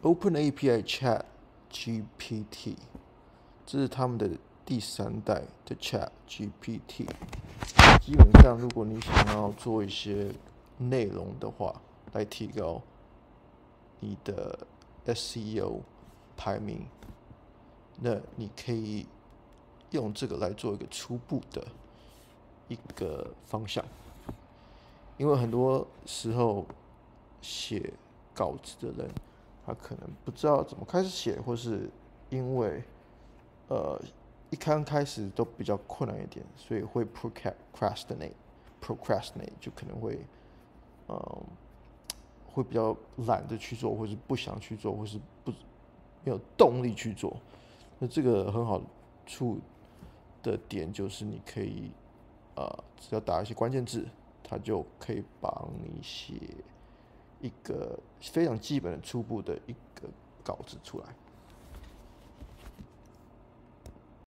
Open API ChatGPT，这是他们的第三代的 ChatGPT。基本上，如果你想要做一些内容的话。来提高你的 SEO 排名，那你可以用这个来做一个初步的一个方向。因为很多时候写稿子的人，他可能不知道怎么开始写，或是因为呃一刚开始都比较困难一点，所以会 procrastinate，procrastinate 就可能会嗯、会比较懒得去做，或是不想去做，或是不没有动力去做。那这个很好处的点就是你可以呃只要打一些关键字。它就可以帮你写一个非常基本的初步的一个稿子出来。